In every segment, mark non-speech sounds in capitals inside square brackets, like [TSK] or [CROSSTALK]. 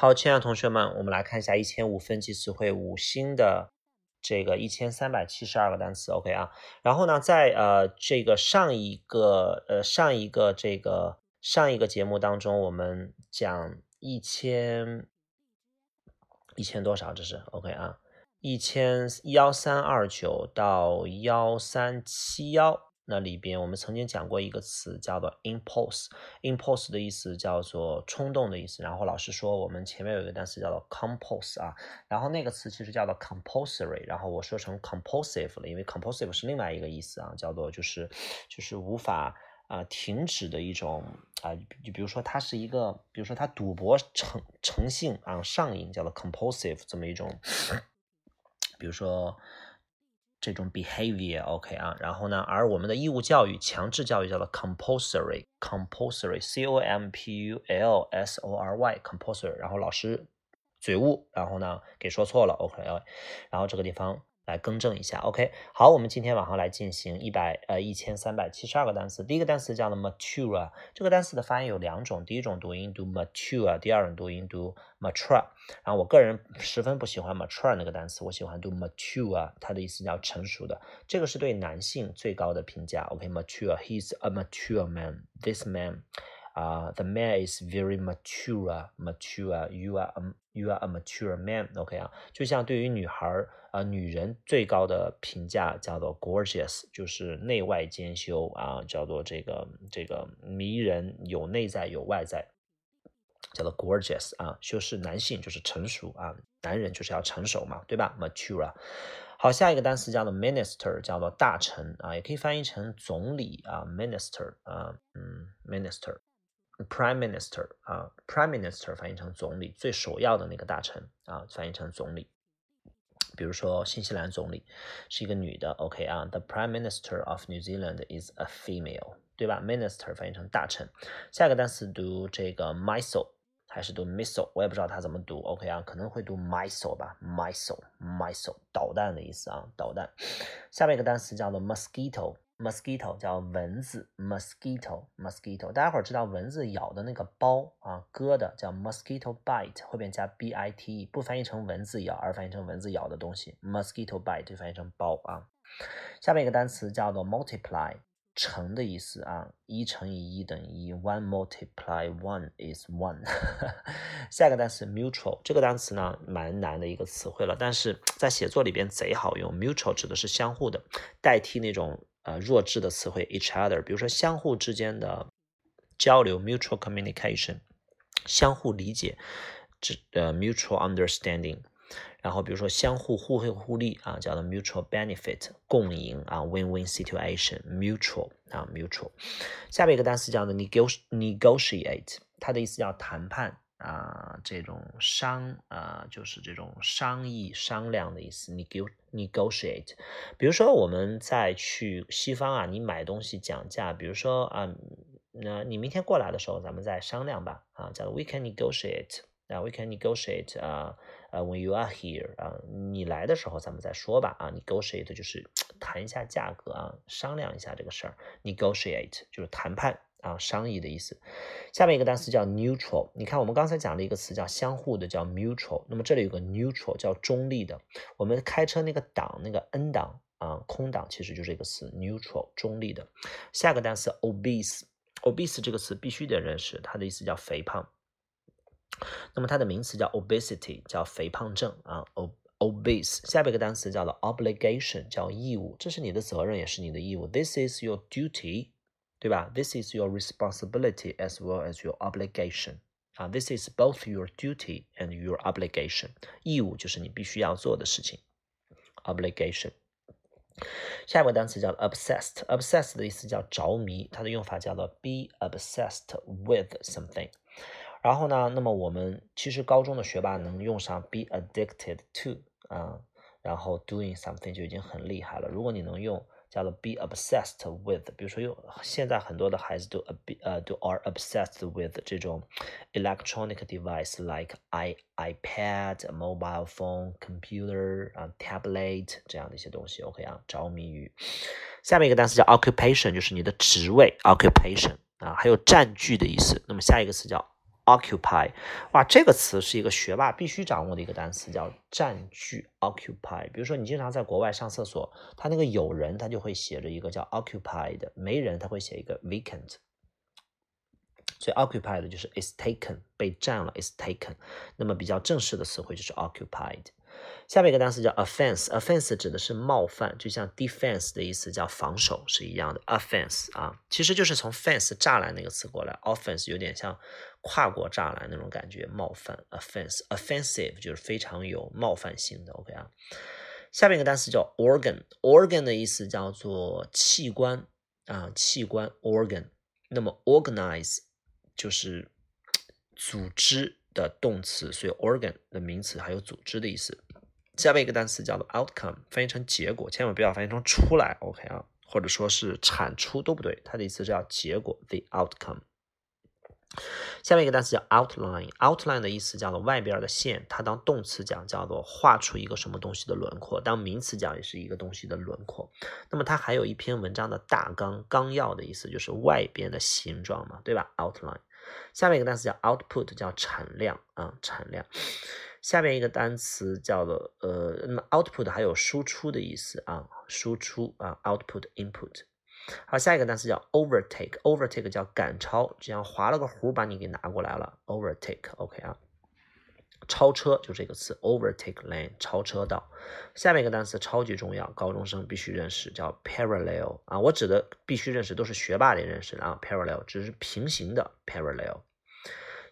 好，亲爱的同学们，我们来看一下一千五分级词汇五星的这个一千三百七十二个单词，OK 啊。然后呢，在呃这个上一个呃上一个这个上一个节目当中，我们讲一千一千多少？这是 OK 啊，一千幺三二九到幺三七幺。那里边我们曾经讲过一个词叫做 impulse，impulse 的意思叫做冲动的意思。然后老师说我们前面有一个单词叫做 compulse 啊，然后那个词其实叫做 compulsory，然后我说成 compulsive 了，因为 compulsive 是另外一个意思啊，叫做就是就是无法啊停止的一种啊，就比如说它是一个，比如说他赌博成成性啊上瘾，叫做 compulsive 这么一种，比如说。这种 behavior，OK 啊，然后呢，而我们的义务教育、强制教育叫做 compulsory，compulsory，c o m p u l s o r y，compulsory，然后老师嘴误，然后呢给说错了，OK，然后这个地方。来更正一下，OK，好，我们今天晚上来进行一百呃一千三百七十二个单词。第一个单词叫做 mature，这个单词的发音有两种，第一种读音读 mature，第二种读音读 mature。然后我个人十分不喜欢 mature 那个单词，我喜欢读 mature，它的意思叫成熟的。这个是对男性最高的评价，OK，mature，he's a mature man，this man。啊，the man is very mature, mature. You are a you are a mature man. OK 啊，就像对于女孩儿啊，女人最高的评价叫做 gorgeous，就是内外兼修啊，叫做这个这个迷人，有内在有外在，叫做 gorgeous 啊。修饰男性就是成熟啊，男人就是要成熟嘛，对吧？mature。好，下一个单词叫做 minister，叫做大臣啊，也可以翻译成总理啊，minister 啊，嗯，minister。Prime Minister 啊，Prime Minister 翻译成总理，最首要的那个大臣啊，翻译成总理。比如说新西兰总理是一个女的，OK 啊，The Prime Minister of New Zealand is a female，对吧？Minister 翻译成大臣。下一个单词读这个 missile 还是读 missile，我也不知道它怎么读，OK 啊，可能会读 missile 吧，missile，missile，导弹的意思啊，导弹。下面一个单词叫做 mosquito。Mosquito 叫蚊子，mosquito mosquito，大家伙知道蚊子咬的那个包啊，割的叫 mosquito bite，后边加 b i t e，不翻译成蚊子咬，而翻译成蚊子咬的东西，mosquito bite 就翻译成包啊。下面一个单词叫做 multiply，乘的意思啊，一乘以一等于一，one multiply one is one。[LAUGHS] 下一个单词 mutual，这个单词呢蛮难的一个词汇了，但是在写作里边贼好用，mutual 指的是相互的，代替那种。呃，弱智的词汇 each other，比如说相互之间的交流 mutual communication，相互理解，这呃 mutual understanding，然后比如说相互互惠互利啊，叫做 mutual benefit，共赢啊 win-win situation，mutual 啊 mutual。下面一个单词叫做 negotiate，它的意思叫谈判。啊，这种商啊，就是这种商议、商量的意思。negotiate，比如说我们在去西方啊，你买东西讲价，比如说啊，那你明天过来的时候，咱们再商量吧。啊，叫做 we can negotiate，啊，we can negotiate，啊，呃，when you are here，啊，你来的时候咱们再说吧。啊，negotiate 就是谈一下价格啊，商量一下这个事儿。negotiate 就是谈判。啊，商议的意思。下面一个单词叫 neutral。你看，我们刚才讲了一个词叫相互的，叫 mutual。那么这里有个 neutral，叫中立的。我们开车那个档，那个 N 档啊，空档其实就是一个词 neutral，中立的。下个单词 obese，obese 这个词必须得认识，它的意思叫肥胖。那么它的名词叫 obesity，叫肥胖症啊，obese。下面一个单词叫做 obligation，叫义务，这是你的责任，也是你的义务。This is your duty。对吧？This is your responsibility as well as your obligation 啊，This is both your duty and your obligation。义务就是你必须要做的事情，obligation。下一个单词叫 obsessed，obsessed 的意思叫着迷，它的用法叫做 be obsessed with something。然后呢，那么我们其实高中的学霸能用上 be addicted to 啊，然后 doing something 就已经很厉害了。如果你能用 叫做 be obsessed with，比如说有现在很多的孩子都呃都 are obsessed with 这种 electronic device like i iPad、mobile phone、computer 啊 tablet 这样的一些东西，OK 啊，着迷于。下面一个单词叫 occupation，就是你的职位 occupation 啊，还有占据的意思。那么下一个词叫 occupy，哇，这个词是一个学霸必须掌握的一个单词，叫占据 occupy。比如说你经常在国外上厕所，他那个有人他就会写着一个叫 occupied，没人他会写一个 vacant。所以 occupied 就是 is taken，被占了 is taken。那么比较正式的词汇就是 occupied。下面一个单词叫 offense，offense 指的是冒犯，就像 defense 的意思叫防守是一样的。offense 啊，其实就是从 fence 栅栏那个词过来，offense 有点像跨过栅栏那种感觉，冒犯。offense，offensive 就是非常有冒犯性的。OK 啊，下面一个单词叫 organ，organ 的意思叫做器官啊，器官 organ。那么 organize 就是组织的动词，所以 organ 的名词还有组织的意思。下面一个单词叫做 outcome，翻译成结果，千万不要翻译成出来，OK 啊，或者说是产出都不对，它的意思是叫结果，the outcome。下面一个单词叫 outline，outline 的意思叫做外边的线，它当动词讲叫做画出一个什么东西的轮廓，当名词讲也是一个东西的轮廓。那么它还有一篇文章的大纲、纲要的意思，就是外边的形状嘛，对吧？outline。下面一个单词叫 output，叫产量啊，产量。下面一个单词叫做呃，那么 output 还有输出的意思啊，输出啊，output input。好，下一个单词叫 overtake，overtake 叫赶超，这样划了个弧把你给拿过来了，overtake，OK 啊，超车就这个词，overtake lane，超车道。下面一个单词超级重要，高中生必须认识，叫 parallel 啊，我指的必须认识都是学霸得认识的啊，parallel 只是平行的 parallel。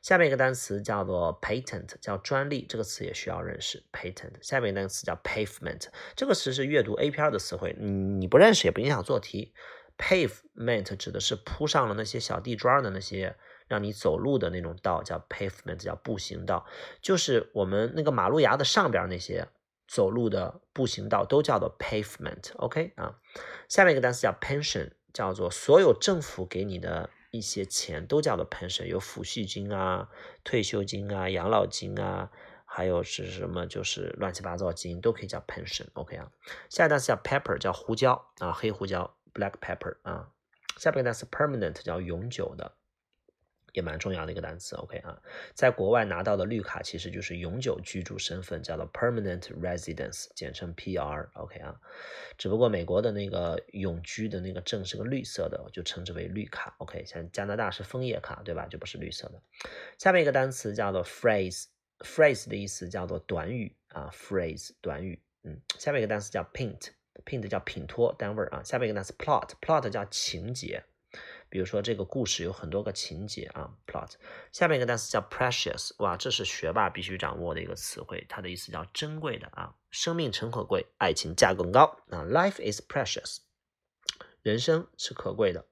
下面一个单词叫做 patent，叫专利，这个词也需要认识 patent。下面一个单词叫 pavement，这个词是阅读 A 片的词汇，你不认识也不影响做题。pavement 指的是铺上了那些小地砖的那些让你走路的那种道，叫 pavement，叫步行道，就是我们那个马路牙的上边那些走路的步行道都叫做 pavement。OK 啊，下面一个单词叫 pension，叫做所有政府给你的。一些钱都叫做 pension，有抚恤金啊、退休金啊、养老金啊，还有是什么就是乱七八糟金都可以叫 pension。OK 啊，下一个单词叫 pepper，叫胡椒啊，黑胡椒 black pepper 啊。下边一个单词 permanent 叫永久的。也蛮重要的一个单词，OK 啊，在国外拿到的绿卡其实就是永久居住身份，叫做 permanent residence，简称 PR，OK 啊。只不过美国的那个永居的那个证是个绿色的，就称之为绿卡，OK。像加拿大是枫叶卡，对吧？就不是绿色的。下面一个单词叫做 phrase，phrase 的意思叫做短语啊，phrase 短语，嗯。下面一个单词叫 paint，paint 叫品托单位啊。下面一个单词 plot，plot 叫情节。比如说这个故事有很多个情节啊，plot。下面一个单词叫 precious，哇，这是学霸必须掌握的一个词汇，它的意思叫珍贵的啊，生命诚可贵，爱情价更高啊，life is precious，人生是可贵的，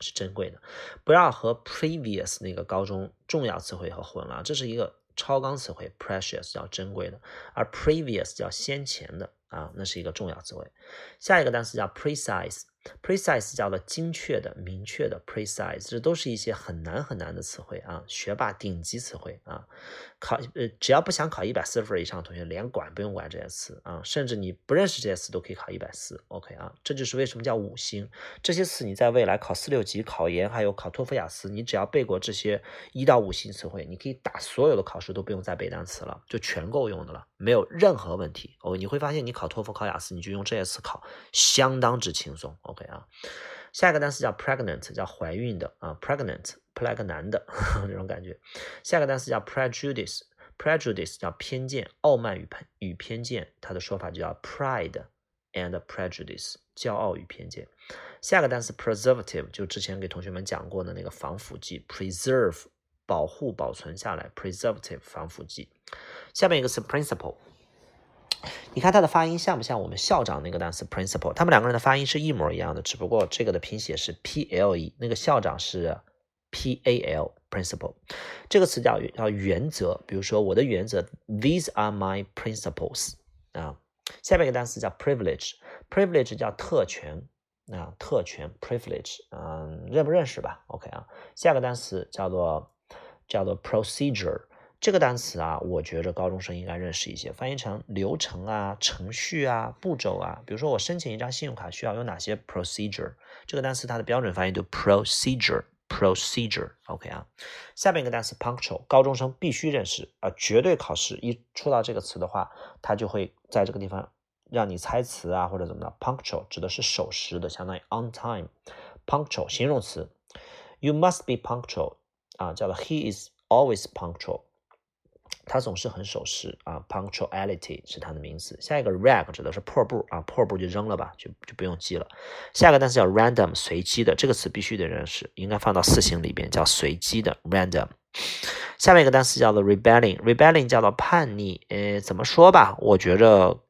是珍贵的，不要和 previous 那个高中重要词汇和混了，这是一个超纲词汇，precious 叫珍贵的，而 previous 叫先前的啊，那是一个重要词汇。下一个单词叫 precise。Precise 叫做精确的、明确的，precise 这都是一些很难很难的词汇啊，学霸顶级词汇啊，考呃只要不想考一百四分以上的同学，连管不用管这些词啊，甚至你不认识这些词都可以考一百四，OK 啊，这就是为什么叫五星，这些词你在未来考四六级、考研还有考托福、雅思，你只要背过这些一到五星词汇，你可以打所有的考试都不用再背单词了，就全够用的了，没有任何问题。哦，你会发现你考托福、考雅思，你就用这些词考，相当之轻松。OK 啊，下一个单词叫 pregnant，叫怀孕的啊，pregnant，plug 男的这种感觉。下一个单词叫 prejudice，prejudice 叫偏见、傲慢与偏与偏见，它的说法就叫 pride and prejudice，骄傲与偏见。下一个单词 preservative，就之前给同学们讲过的那个防腐剂，preserve 保护保存下来，preservative 防腐剂。下面一个是 principle。你看它的发音像不像我们校长那个单词 principal？他们两个人的发音是一模一样的，只不过这个的拼写是 p l e，那个校长是 p a l principal。这个词叫叫原则，比如说我的原则，these are my principles 啊。下面一个单词叫 privilege，privilege 叫特权啊，特权 privilege，嗯，认不认识吧？OK 啊。下个单词叫做叫做 procedure。这个单词啊，我觉着高中生应该认识一些，翻译成流程啊、程序啊、步骤啊。比如说，我申请一张信用卡需要有哪些 procedure？这个单词它的标准发音就 procedure，procedure，OK 啊。下面一个单词 punctual，高中生必须认识啊，绝对考试一出到这个词的话，它就会在这个地方让你猜词啊或者怎么的。punctual 指的是守时的，相当于 on time。punctual 形容词，you must be punctual 啊，叫做 he is always punctual。他总是很守时啊，punctuality 是他的名词。下一个 rag 指的是破布啊，破布就扔了吧，就就不用记了。下一个单词叫 random，随机的，这个词必须得认识，应该放到四型里边，叫随机的 random。下面一个单词叫做 rebelling，rebellion 叫做叛逆。呃，怎么说吧，我觉着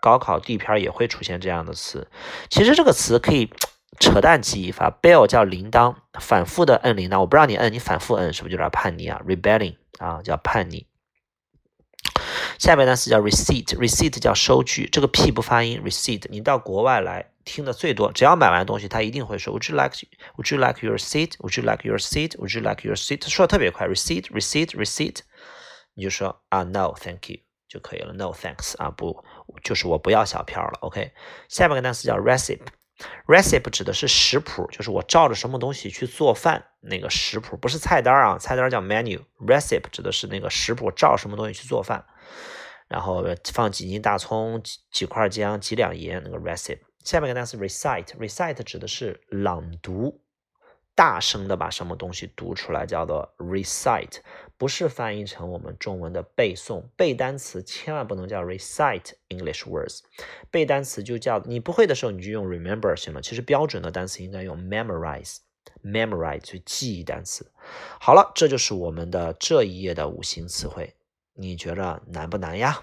高考地篇也会出现这样的词。其实这个词可以 [TSK] 扯淡记忆法，bell 叫铃铛，反复的摁铃铛，我不让你摁，你反复摁，是不是有点叛逆啊？rebellion 啊，叫叛逆。下面单词叫 receipt，receipt 叫收据，这个 p 不发音，receipt。你到国外来听的最多，只要买完东西，他一定会说 Would you like Would you like your seat？Would you like your seat？Would you like your seat？说的特别快，receipt，receipt，receipt，你就说啊，no，thank you 就可以了，no thanks 啊，不，就是我不要小票了，OK。下面个单词叫 recipe。recipe 指的是食谱，就是我照着什么东西去做饭，那个食谱不是菜单啊，菜单叫 menu。recipe 指的是那个食谱，照什么东西去做饭，然后放几斤大葱、几几块姜、几两盐，那个 recipe。下面一个单词 recite，recite 指的是朗读。大声的把什么东西读出来，叫做 recite，不是翻译成我们中文的背诵。背单词千万不能叫 recite English words，背单词就叫你不会的时候你就用 remember 行了。其实标准的单词应该用 memorize，memorize 去记忆单词。好了，这就是我们的这一页的五行词汇，你觉着难不难呀？